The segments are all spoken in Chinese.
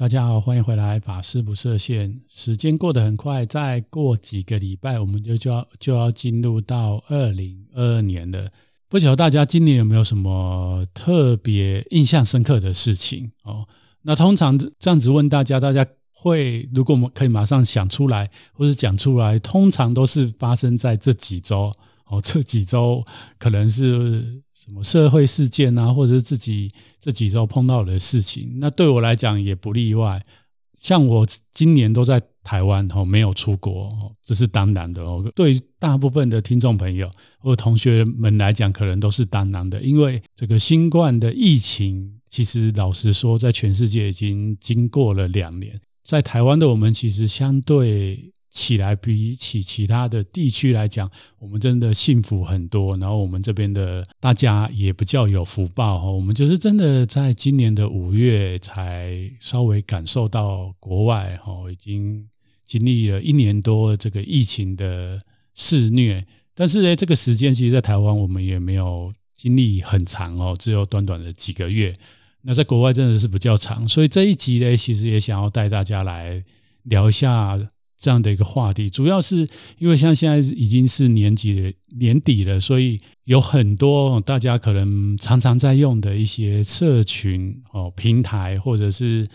大家好，欢迎回来。法师不设限，时间过得很快，再过几个礼拜，我们就就要就要进入到二零二二年了。不晓得大家今年有没有什么特别印象深刻的事情哦？那通常这样子问大家，大家会如果我们可以马上想出来，或是讲出来，通常都是发生在这几周。哦，这几周可能是什么社会事件啊，或者是自己这几周碰到的事情。那对我来讲也不例外。像我今年都在台湾，哦，没有出国，这是当然的哦。对大部分的听众朋友或同学们来讲，可能都是当然的，因为这个新冠的疫情，其实老实说，在全世界已经经过了两年，在台湾的我们其实相对。起来，比起其他的地区来讲，我们真的幸福很多。然后我们这边的大家也比较有福报哈。我们就是真的在今年的五月才稍微感受到国外哈，已经经历了一年多这个疫情的肆虐。但是呢，这个时间其实，在台湾我们也没有经历很长哦，只有短短的几个月。那在国外真的是比较长，所以这一集呢，其实也想要带大家来聊一下。这样的一个话题，主要是因为像现在已经是年底年底了，所以有很多大家可能常常在用的一些社群哦平台，或者是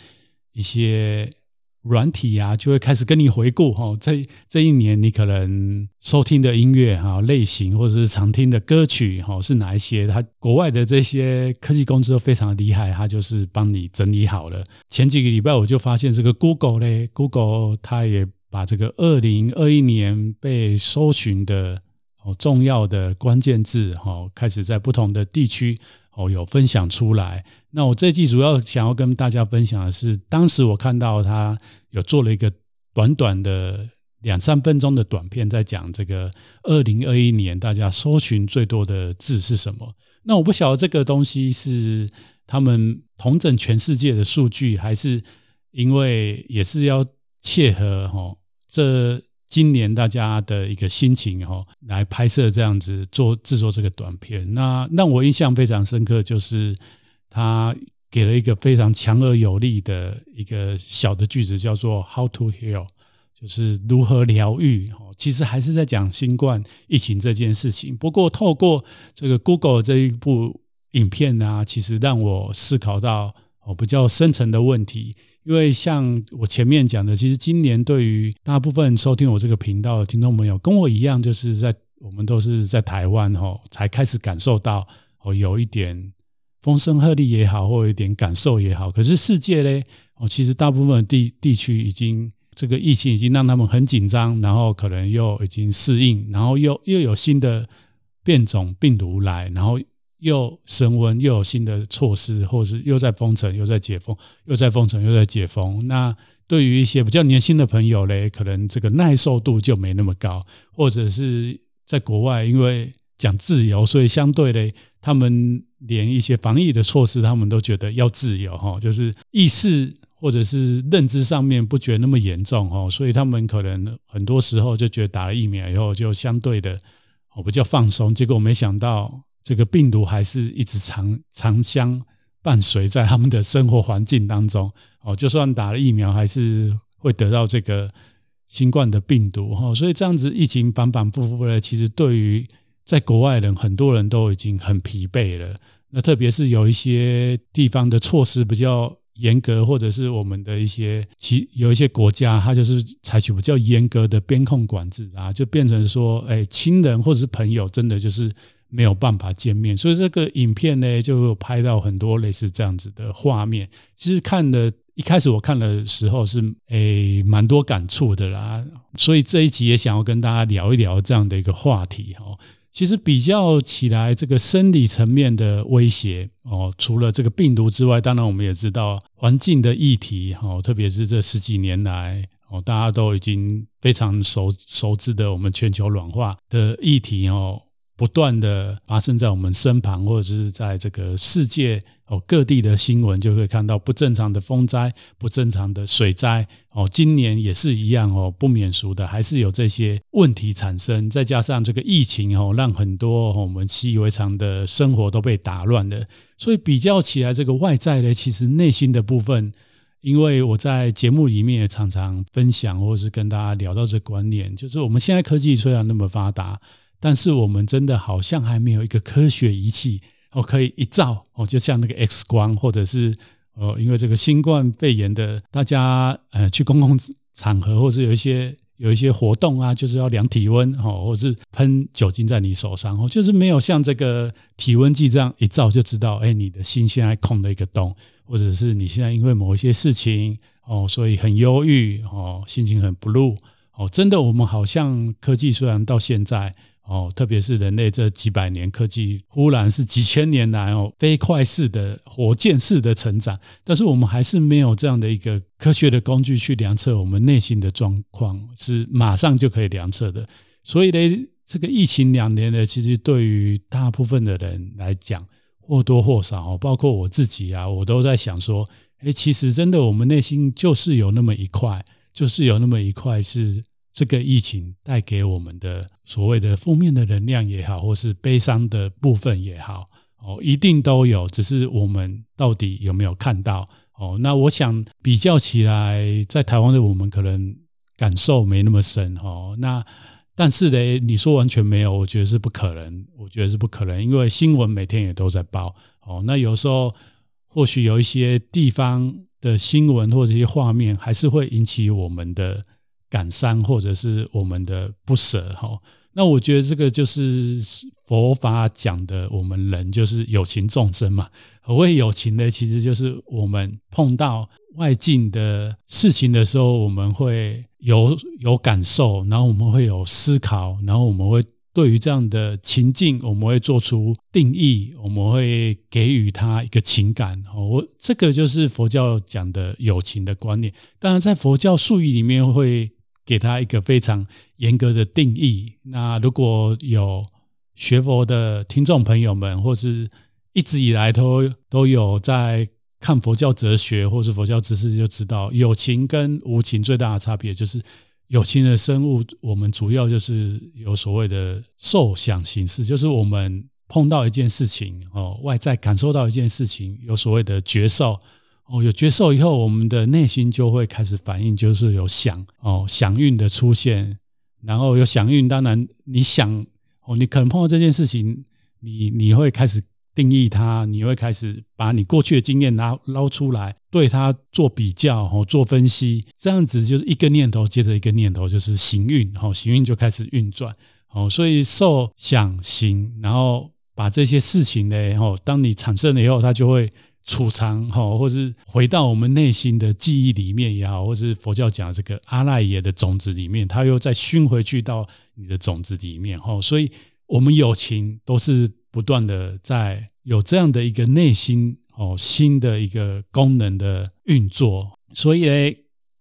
一些软体啊，就会开始跟你回顾哈，这这一年你可能收听的音乐哈类型，或者是常听的歌曲哈是哪一些？它国外的这些科技公司都非常厉害，它就是帮你整理好了。前几个礼拜我就发现这个 Google 嘞，Google 它也。把这个二零二一年被搜寻的哦重要的关键字哈，开始在不同的地区哦有分享出来。那我这季主要想要跟大家分享的是，当时我看到他有做了一个短短的两三分钟的短片，在讲这个二零二一年大家搜寻最多的字是什么。那我不晓得这个东西是他们统整全世界的数据，还是因为也是要切合哈。这今年大家的一个心情哈，来拍摄这样子做制作这个短片，那让我印象非常深刻，就是他给了一个非常强而有力的一个小的句子，叫做 “How to heal”，就是如何疗愈。其实还是在讲新冠疫情这件事情。不过透过这个 Google 这一部影片呢，其实让我思考到哦比较深层的问题。因为像我前面讲的，其实今年对于大部分收听我这个频道的听众朋友，跟我一样，就是在我们都是在台湾吼，才开始感受到哦，有一点风声鹤唳也好，或有一点感受也好。可是世界呢，哦，其实大部分地地区已经这个疫情已经让他们很紧张，然后可能又已经适应，然后又又有新的变种病毒来，然后。又升温，又有新的措施，或是又在封城，又在解封，又在封城，又在解封。那对于一些比较年轻的朋友嘞，可能这个耐受度就没那么高，或者是在国外，因为讲自由，所以相对嘞，他们连一些防疫的措施，他们都觉得要自由哈，就是意识或者是认知上面不觉得那么严重哈，所以他们可能很多时候就觉得打了疫苗以后就相对的哦比较放松，结果没想到。这个病毒还是一直长长相伴随在他们的生活环境当中哦，就算打了疫苗，还是会得到这个新冠的病毒哈。所以这样子疫情反反复复的，其实对于在国外人很多人都已经很疲惫了。那特别是有一些地方的措施比较严格，或者是我们的一些其有一些国家，它就是采取比较严格的边控管制啊，就变成说，哎，亲人或者是朋友，真的就是。没有办法见面，所以这个影片呢，就拍到很多类似这样子的画面。其实看的一开始我看的时候是诶蛮多感触的啦，所以这一集也想要跟大家聊一聊这样的一个话题哈。其实比较起来，这个生理层面的威胁哦，除了这个病毒之外，当然我们也知道环境的议题哈，特别是这十几年来哦，大家都已经非常熟熟知的我们全球暖化的议题哦。不断的发生在我们身旁，或者是在这个世界哦各地的新闻，就会看到不正常的风灾、不正常的水灾哦。今年也是一样哦，不免俗的还是有这些问题产生。再加上这个疫情哦，让很多我们习以为常的生活都被打乱了。所以比较起来，这个外在的其实内心的部分因为我在节目里面也常常分享，或是跟大家聊到这观念，就是我们现在科技虽然那么发达，但是我们真的好像还没有一个科学仪器，哦，可以一照哦，就像那个 X 光，或者是呃，因为这个新冠肺炎的，大家呃去公共场合，或是有一些。有一些活动啊，就是要量体温哦，或是喷酒精在你手上哦，就是没有像这个体温计这样一照就知道，哎，你的心现在空了一个洞，或者是你现在因为某一些事情哦，所以很忧郁哦，心情很 blue 哦，真的，我们好像科技虽然到现在。哦，特别是人类这几百年科技，忽然是几千年来哦，飞快式的火箭式的成长，但是我们还是没有这样的一个科学的工具去量测我们内心的状况，是马上就可以量测的。所以呢，这个疫情两年呢，其实对于大部分的人来讲，或多或少，包括我自己啊，我都在想说，哎，其实真的我们内心就是有那么一块，就是有那么一块是。这个疫情带给我们的所谓的负面的能量也好，或是悲伤的部分也好，哦，一定都有，只是我们到底有没有看到？哦，那我想比较起来，在台湾的我们可能感受没那么深，哦，那但是呢，你说完全没有，我觉得是不可能，我觉得是不可能，因为新闻每天也都在报，哦，那有时候或许有一些地方的新闻或者一些画面，还是会引起我们的。感伤或者是我们的不舍哈，那我觉得这个就是佛法讲的，我们人就是有情众生嘛。何谓有情呢？其实就是我们碰到外境的事情的时候，我们会有有感受，然后我们会有思考，然后我们会对于这样的情境，我们会做出定义，我们会给予它一个情感。我这个就是佛教讲的有情的观念。当然，在佛教术语里面会。给他一个非常严格的定义。那如果有学佛的听众朋友们，或是一直以来都都有在看佛教哲学或是佛教知识，就知道有情跟无情最大的差别就是有情的生物，我们主要就是有所谓的受想行识，就是我们碰到一件事情哦，外在感受到一件事情，有所谓的觉受。哦，有觉受以后，我们的内心就会开始反应，就是有想哦想运的出现，然后有想运，当然你想哦，你可能碰到这件事情，你你会开始定义它，你会开始把你过去的经验拿捞出来，对它做比较哦，做分析，这样子就是一个念头接着一个念头，就是行运，哦，行运就开始运转，哦，所以受想行，然后把这些事情呢，哦，当你产生了以后，它就会。储藏哈，或是回到我们内心的记忆里面也好，或是佛教讲这个阿赖耶的种子里面，它又再熏回去到你的种子里面哈。所以，我们有情都是不断的在有这样的一个内心哦，新的一个功能的运作。所以，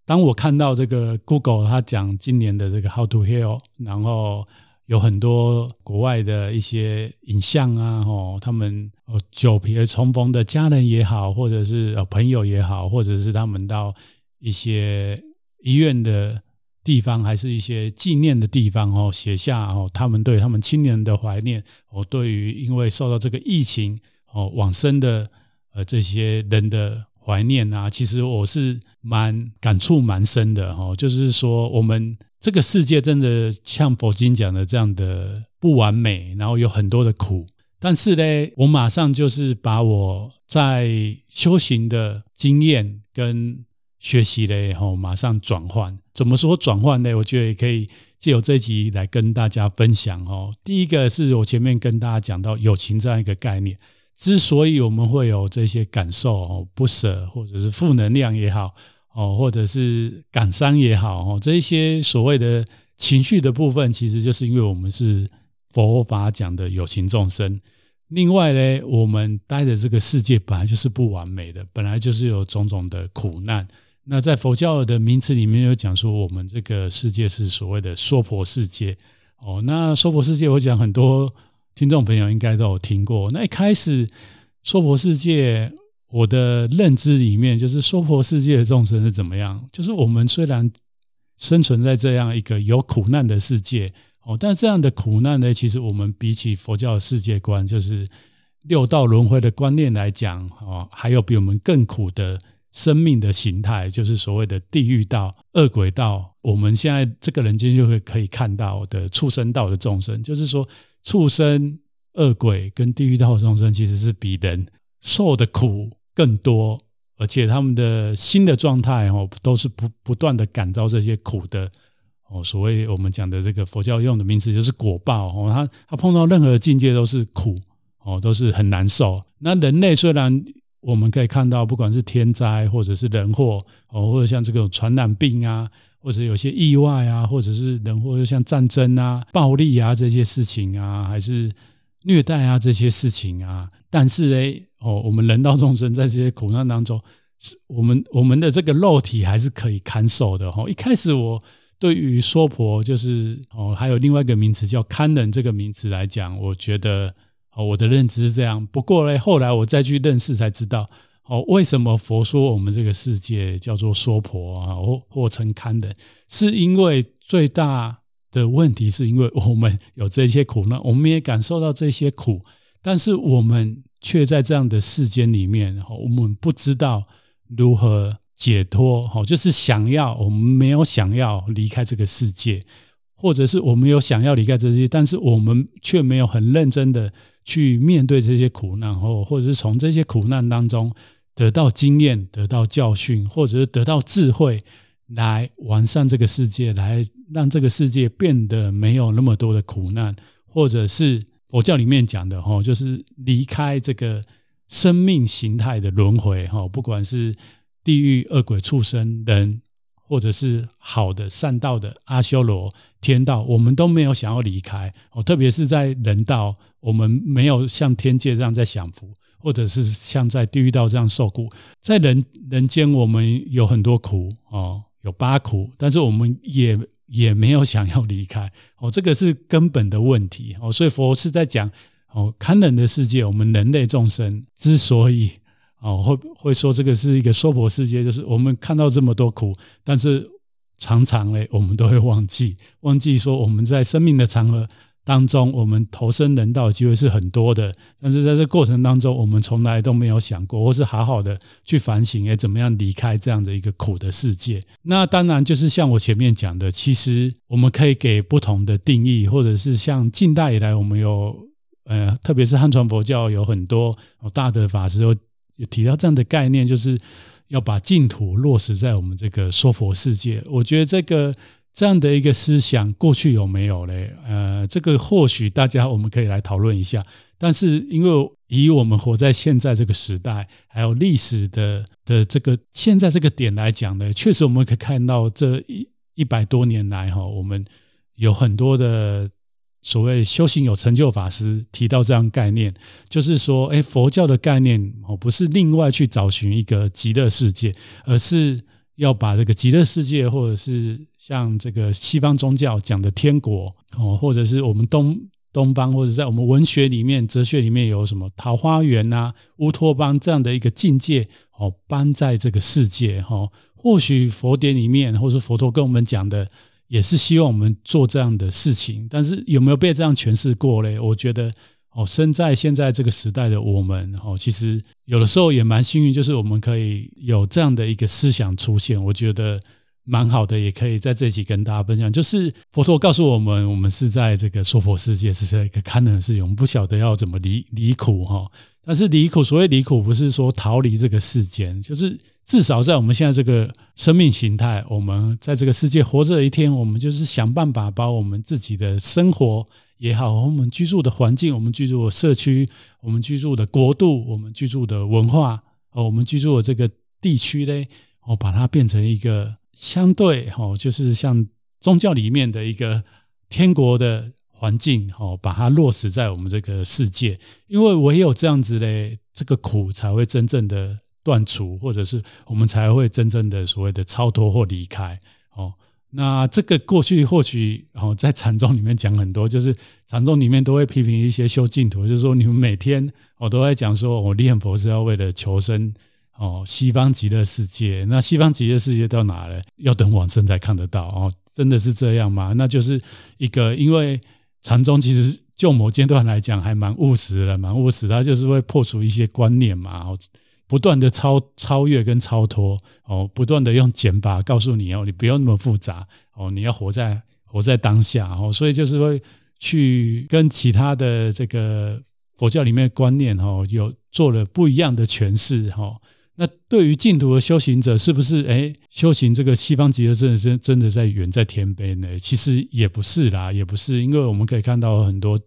当我看到这个 Google 它讲今年的这个 How to Heal，然后。有很多国外的一些影像啊，吼，他们哦久别重逢的家人也好，或者是呃朋友也好，或者是他们到一些医院的地方，还是一些纪念的地方哦，写下哦他们对他们亲人的怀念，哦对于因为受到这个疫情哦往生的呃这些人的怀念啊，其实我是蛮感触蛮深的哈，就是说我们。这个世界真的像佛经讲的这样的不完美，然后有很多的苦。但是呢，我马上就是把我在修行的经验跟学习嘞，吼，马上转换。怎么说转换呢？我觉得也可以借由这集来跟大家分享哦。第一个是我前面跟大家讲到友情这样一个概念，之所以我们会有这些感受哦，不舍或者是负能量也好。哦，或者是感伤也好，哦，这一些所谓的情绪的部分，其实就是因为我们是佛法讲的有情众生。另外呢，我们待的这个世界本来就是不完美的，本来就是有种种的苦难。那在佛教的名词里面有讲说，我们这个世界是所谓的娑婆世界。哦，那娑婆世界，我讲很多听众朋友应该都有听过。那一开始娑婆世界。我的认知里面，就是娑婆世界的众生是怎么样？就是我们虽然生存在这样一个有苦难的世界，哦，但这样的苦难呢，其实我们比起佛教的世界观，就是六道轮回的观念来讲，哦，还有比我们更苦的生命的形态，就是所谓的地狱道、恶鬼道。我们现在这个人间就会可以看到的畜生道的众生，就是说畜生、恶鬼跟地狱道众生，其实是比人受的苦更多，而且他们的心的状态哦，都是不不断的感召这些苦的哦。所谓我们讲的这个佛教用的名词，就是果报哦。他他碰到任何境界都是苦哦，都是很难受。那人类虽然我们可以看到，不管是天灾或者是人祸哦，或者像这个传染病啊，或者有些意外啊，或者是人祸，就像战争啊、暴力啊这些事情啊，还是虐待啊这些事情啊。但是呢，哦，我们人道众生在这些苦难当中，是我们我们的这个肉体还是可以看守的。哦，一开始我对于娑婆就是哦，还有另外一个名词叫堪忍这个名词来讲，我觉得。哦，我的认知是这样。不过呢，后来我再去认识才知道，哦，为什么佛说我们这个世界叫做娑婆啊，或或称堪忍，是因为最大的问题是因为我们有这些苦难，我们也感受到这些苦，但是我们却在这样的世间里面，我们不知道如何解脱，就是想要，我们没有想要离开这个世界，或者是我们有想要离开这些，但是我们却没有很认真的。去面对这些苦难，或或者是从这些苦难当中得到经验、得到教训，或者是得到智慧，来完善这个世界，来让这个世界变得没有那么多的苦难，或者是佛教里面讲的哈，就是离开这个生命形态的轮回哈，不管是地狱、恶鬼、畜生、人。或者是好的善道的阿修罗天道，我们都没有想要离开哦。特别是在人道，我们没有像天界这样在享福，或者是像在地狱道这样受苦。在人人间，我们有很多苦哦，有八苦，但是我们也也没有想要离开哦。这个是根本的问题哦。所以佛是在讲哦，堪忍的世界，我们人类众生之所以。哦，会会说这个是一个娑婆世界，就是我们看到这么多苦，但是常常嘞，我们都会忘记，忘记说我们在生命的长河当中，我们投身人道的机会是很多的，但是在这过程当中，我们从来都没有想过，或是好好的去反省，哎，怎么样离开这样的一个苦的世界？那当然就是像我前面讲的，其实我们可以给不同的定义，或者是像近代以来，我们有呃，特别是汉传佛教有很多大德法师。有提到这样的概念，就是要把净土落实在我们这个娑婆世界。我觉得这个这样的一个思想，过去有没有嘞？呃，这个或许大家我们可以来讨论一下。但是因为以我们活在现在这个时代，还有历史的的这个现在这个点来讲呢，确实我们可以看到这一一百多年来哈，我们有很多的。所谓修行有成就法师提到这样概念，就是说，哎，佛教的概念哦，不是另外去找寻一个极乐世界，而是要把这个极乐世界，或者是像这个西方宗教讲的天国哦，或者是我们东东方，或者在我们文学里面、哲学里面有什么桃花源呐、乌托邦这样的一个境界哦，搬在这个世界哈，或许佛典里面，或者佛陀跟我们讲的。也是希望我们做这样的事情，但是有没有被这样诠释过嘞？我觉得哦，生在现在这个时代的我们哦，其实有的时候也蛮幸运，就是我们可以有这样的一个思想出现，我觉得蛮好的，也可以在这一集跟大家分享。就是佛陀告诉我们，我们是在这个娑婆世界，是在一个堪忍世界，我们不晓得要怎么离离苦哈。但是离苦，所谓离苦，不是说逃离这个世间，就是。至少在我们现在这个生命形态，我们在这个世界活着一天，我们就是想办法把我们自己的生活也好，我们居住的环境，我们居住的社区，我们居住的国度，我们居住的文化，哦，我们居住的这个地区呢，哦，把它变成一个相对，哦，就是像宗教里面的一个天国的环境，哦，把它落实在我们这个世界，因为唯有这样子嘞，这个苦才会真正的。断除，或者是我们才会真正的所谓的超脱或离开。哦，那这个过去或许哦，在禅宗里面讲很多，就是禅宗里面都会批评一些修净土，就是说你们每天我都在讲说，我念佛是要为了求生哦，西方极乐世界。那西方极乐世界到哪了？要等往生才看得到哦，真的是这样吗？那就是一个，因为禅宗其实就某阶段来讲还蛮务实的，蛮务实，它就是会破除一些观念嘛。不断的超超越跟超脱哦，不断的用减法告诉你哦，你不要那么复杂哦，你要活在活在当下哦，所以就是会去跟其他的这个佛教里面的观念哦，有做了不一样的诠释哈。那对于净土的修行者，是不是哎修行这个西方极乐真的真真的在远在天边呢？其实也不是啦，也不是，因为我们可以看到很多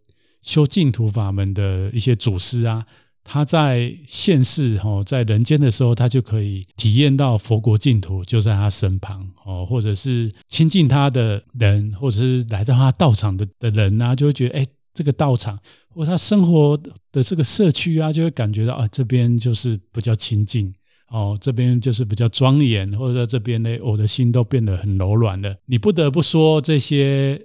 修净土法门的一些祖师啊，他在现世哈，在人间的时候，他就可以体验到佛国净土就在他身旁哦，或者是亲近他的人，或者是来到他道场的的人啊，就会觉得哎。这个道场或他生活的这个社区啊，就会感觉到啊，这边就是比较亲近哦，这边就是比较庄严，或者在这边呢，我的心都变得很柔软了。你不得不说，这些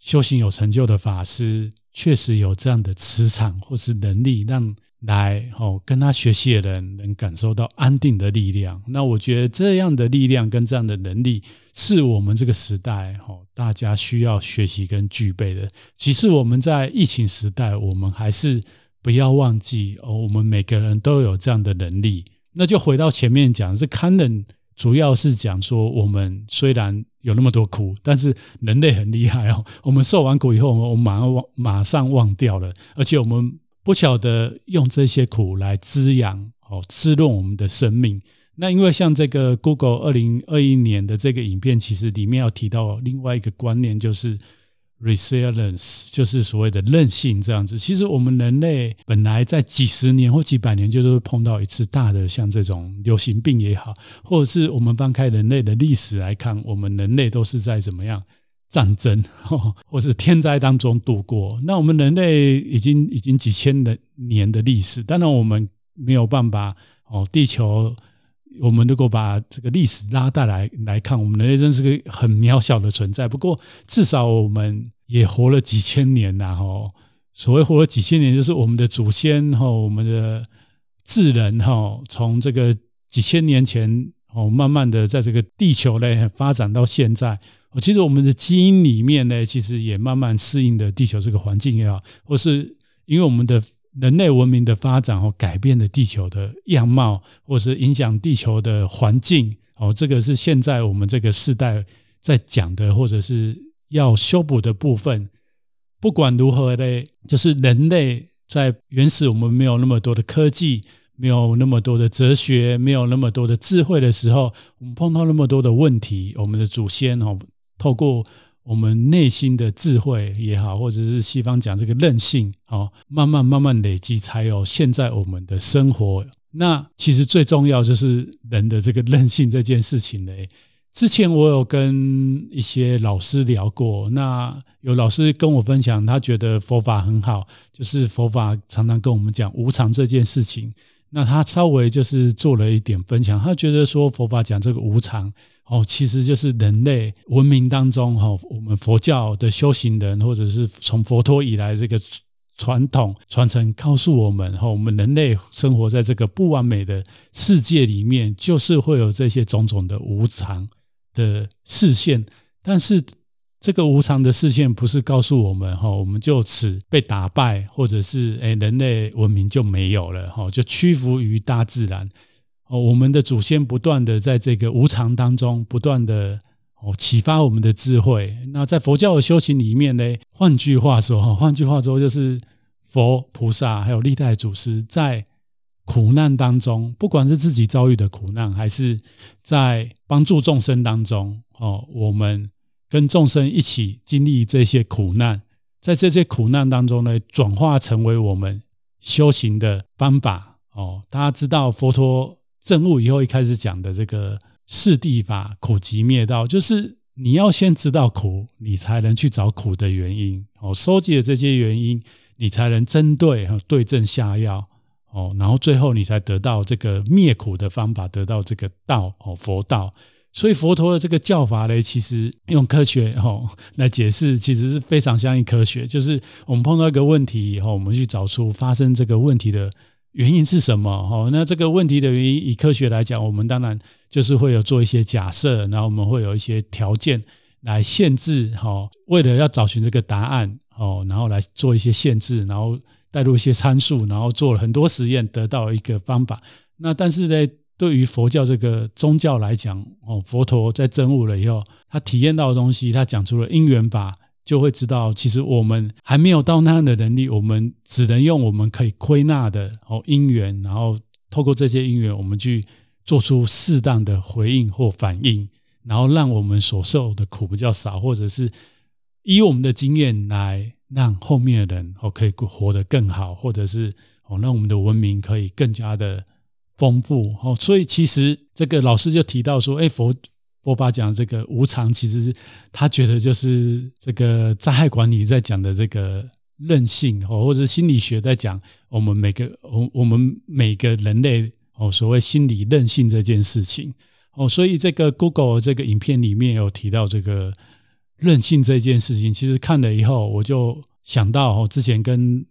修行有成就的法师，确实有这样的磁场或是能力，让来哦跟他学习的人能感受到安定的力量。那我觉得这样的力量跟这样的能力，是我们这个时代哦大家需要学习跟具备的。其实我们在疫情时代，我们还是不要忘记哦，我们每个人都有这样的能力。那就回到前面讲，这堪忍主要是讲说，我们虽然有那么多苦，但是人类很厉害哦。我们受完苦以后，我们马上忘马上忘掉了，而且我们。不晓得用这些苦来滋养哦，滋润我们的生命。那因为像这个 Google 二零二一年的这个影片，其实里面要提到另外一个观念，就是 resilience，就是所谓的韧性这样子。其实我们人类本来在几十年或几百年就是会碰到一次大的，像这种流行病也好，或者是我们翻开人类的历史来看，我们人类都是在怎么样？战争，或是天灾当中度过。那我们人类已经已经几千的年的历史，当然我们没有办法哦。地球，我们如果把这个历史拉大来来看，我们人类真是个很渺小的存在。不过至少我们也活了几千年呐，吼。所谓活了几千年，就是我们的祖先哈，我们的智人哈，从这个几千年前哦，慢慢的在这个地球内发展到现在。其实我们的基因里面呢，其实也慢慢适应的地球这个环境也好，或是因为我们的人类文明的发展哦，改变了地球的样貌，或是影响地球的环境哦，这个是现在我们这个世代在讲的，或者是要修补的部分。不管如何呢，就是人类在原始我们没有那么多的科技。没有那么多的哲学，没有那么多的智慧的时候，我们碰到那么多的问题，我们的祖先哦，透过我们内心的智慧也好，或者是西方讲这个韧性哦，慢慢慢慢累积，才有现在我们的生活。那其实最重要就是人的这个韧性这件事情呢。之前我有跟一些老师聊过，那有老师跟我分享，他觉得佛法很好，就是佛法常常跟我们讲无常这件事情。那他稍微就是做了一点分享，他觉得说佛法讲这个无常哦，其实就是人类文明当中哈，我们佛教的修行人或者是从佛陀以来这个传统传承告诉我们哈，我们人类生活在这个不完美的世界里面，就是会有这些种种的无常的视线，但是。这个无常的视线不是告诉我们哈，我们就此被打败，或者是诶人类文明就没有了哈，就屈服于大自然。哦，我们的祖先不断的在这个无常当中，不断的哦启发我们的智慧。那在佛教的修行里面呢，换句话说哈，换句话说就是佛菩萨还有历代祖师在苦难当中，不管是自己遭遇的苦难，还是在帮助众生当中哦，我们。跟众生一起经历这些苦难，在这些苦难当中呢，转化成为我们修行的方法哦。大家知道佛陀证悟以后，一开始讲的这个四谛法，苦集灭道，就是你要先知道苦，你才能去找苦的原因哦。收集了这些原因，你才能针对和对症下药哦，然后最后你才得到这个灭苦的方法，得到这个道哦，佛道。所以佛陀的这个教法呢，其实用科学哈来解释，其实是非常相信科学。就是我们碰到一个问题以后，我们去找出发生这个问题的原因是什么哈。那这个问题的原因，以科学来讲，我们当然就是会有做一些假设，然后我们会有一些条件来限制哈。为了要找寻这个答案哦，然后来做一些限制，然后带入一些参数，然后做了很多实验，得到一个方法。那但是呢，对于佛教这个宗教来讲，哦，佛陀在证悟了以后，他体验到的东西，他讲出了因缘法，就会知道，其实我们还没有到那样的能力，我们只能用我们可以归纳的哦因缘，然后透过这些因缘，我们去做出适当的回应或反应，然后让我们所受的苦比较少，或者是以我们的经验来让后面的人哦可以活得更好，或者是哦让我们的文明可以更加的丰富哦。所以其实这个老师就提到说，哎佛。佛法讲这个无常，其实他觉得就是这个灾害管理在讲的这个韧性哦，或者心理学在讲我们每个我我们每个人类哦，所谓心理韧性这件事情哦，所以这个 Google 这个影片里面有提到这个韧性这件事情，其实看了以后我就想到哦，之前跟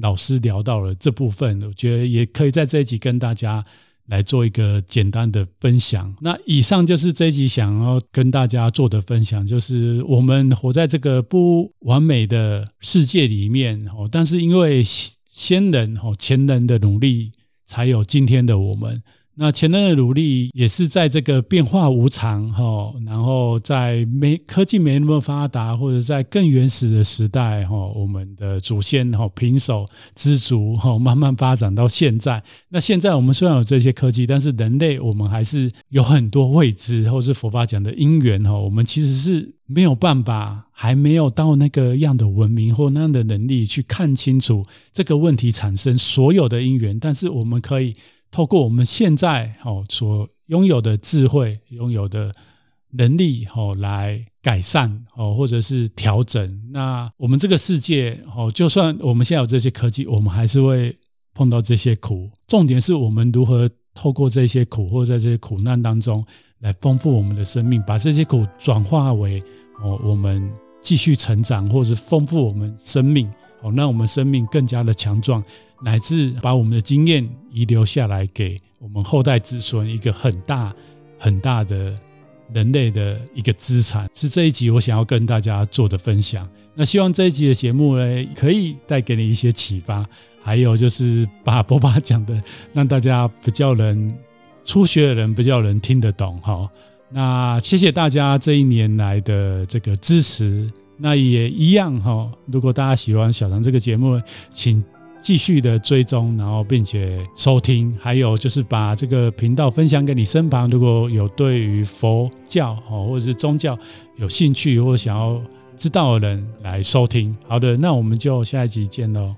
老师聊到了这部分，我觉得也可以在这一集跟大家。来做一个简单的分享。那以上就是这一集想要跟大家做的分享，就是我们活在这个不完美的世界里面哦，但是因为先人哦前人的努力，才有今天的我们。那前人的努力也是在这个变化无常哈，然后在没科技没那么发达，或者在更原始的时代哈，我们的祖先哈平手知足哈，慢慢发展到现在。那现在我们虽然有这些科技，但是人类我们还是有很多未知，或是佛法讲的因缘哈，我们其实是没有办法，还没有到那个样的文明或那样的能力去看清楚这个问题产生所有的因缘，但是我们可以。透过我们现在哦所拥有的智慧、拥有的能力哦来改善哦，或者是调整。那我们这个世界哦，就算我们现在有这些科技，我们还是会碰到这些苦。重点是我们如何透过这些苦，或者在这些苦难当中来丰富我们的生命，把这些苦转化为哦我们继续成长，或者是丰富我们生命哦，让我们生命更加的强壮。乃至把我们的经验遗留下来，给我们后代子孙一个很大很大的人类的一个资产，是这一集我想要跟大家做的分享。那希望这一集的节目呢，可以带给你一些启发，还有就是把佛法讲的让大家比较能初学的人比较能听得懂哈。那谢谢大家这一年来的这个支持，那也一样哈。如果大家喜欢小唐这个节目，请。继续的追踪，然后并且收听，还有就是把这个频道分享给你身旁，如果有对于佛教哦或者是宗教有兴趣或想要知道的人来收听。好的，那我们就下一集见喽。